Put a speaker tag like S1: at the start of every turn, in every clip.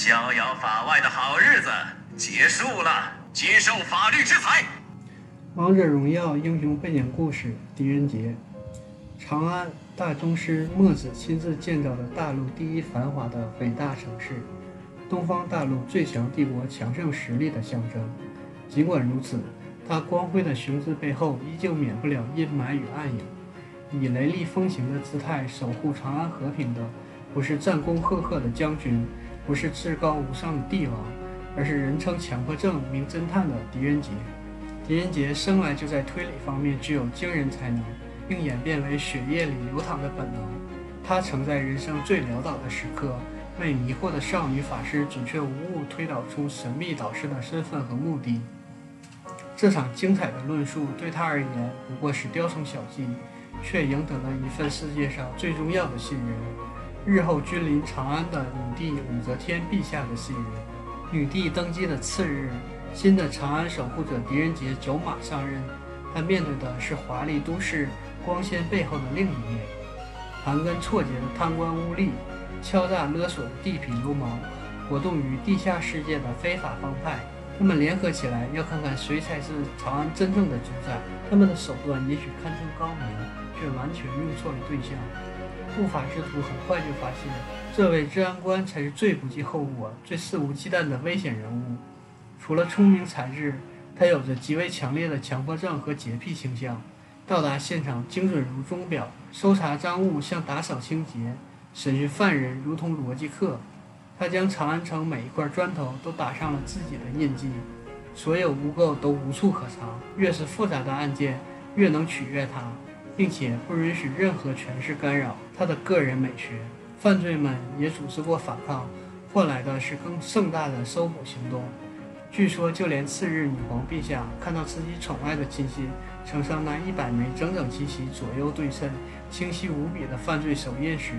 S1: 逍遥法外的好日子结束了，接受法律制裁。
S2: 王者荣耀英雄背景故事：狄仁杰。长安，大宗师墨子亲自建造的大陆第一繁华的伟大城市，东方大陆最强帝国强盛实力的象征。尽管如此，它光辉的雄姿背后依旧免不了阴霾与暗影。以雷厉风行的姿态守护长安和平的，不是战功赫赫的将军，不是至高无上的帝王，而是人称强迫症名侦探的狄仁杰。狄仁杰生来就在推理方面具有惊人才能，并演变为血液里流淌的本能。他曾在人生最潦倒的时刻，为迷惑的少女法师准确无误推导出神秘导师的身份和目的。这场精彩的论述对他而言不过是雕虫小技。却赢得了一份世界上最重要的信任——日后君临长安的女帝武则天陛下的信任。女帝登基的次日，新的长安守护者狄仁杰走马上任。他面对的是华丽都市光鲜背后的另一面：盘根错节的贪官污吏、敲诈勒索的地痞流氓、活动于地下世界的非法帮派。他们联合起来，要看看谁才是长安真正的主宰。他们的手段也许堪称高明。却完全用错了对象。不法之徒很快就发现，这位治安官才是最不计后果、最肆无忌惮的危险人物。除了聪明才智，他有着极为强烈的强迫症和洁癖倾向。到达现场精准如钟表，搜查赃物像打扫清洁，审讯犯人如同逻辑课。他将长安城每一块砖头都打上了自己的印记，所有污垢都无处可藏。越是复杂的案件，越能取悦他。并且不允许任何权势干扰他的个人美学。犯罪们也组织过反抗，换来的是更盛大的搜捕行动。据说，就连次日女皇陛下看到自己宠爱的亲信呈上那一百枚整整齐齐、左右对称、清晰无比的犯罪手印时，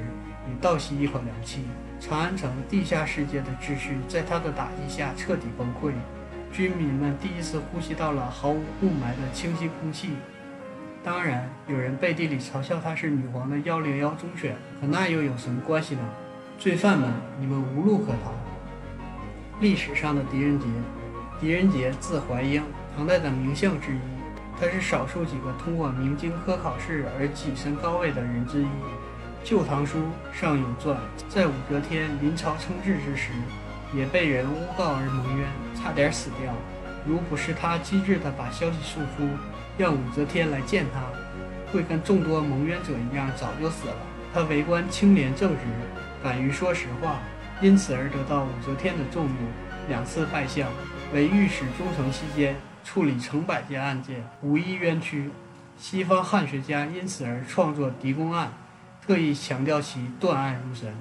S2: 也倒吸一口凉气。长安城地下世界的秩序在他的打击下彻底崩溃，居民们第一次呼吸到了毫无雾霾的清新空气。当然，有人背地里嘲笑他是女皇的幺零幺忠犬，可那又有什么关系呢？罪犯们，你们无路可逃。历史上的狄仁杰，狄仁杰字怀英，唐代的名相之一，他是少数几个通过明经科考试而跻身高位的人之一。《旧唐书》上有传，在武则天临朝称制之时，也被人诬告而蒙冤，差点死掉。如不是他机智地把消息送出，让武则天来见他，会跟众多蒙冤者一样，早就死了。他为官清廉正直，敢于说实话，因此而得到武则天的重用，两次拜相。为御史中丞期间，处理成百件案件，无一冤屈。西方汉学家因此而创作狄公案，特意强调其断案如神。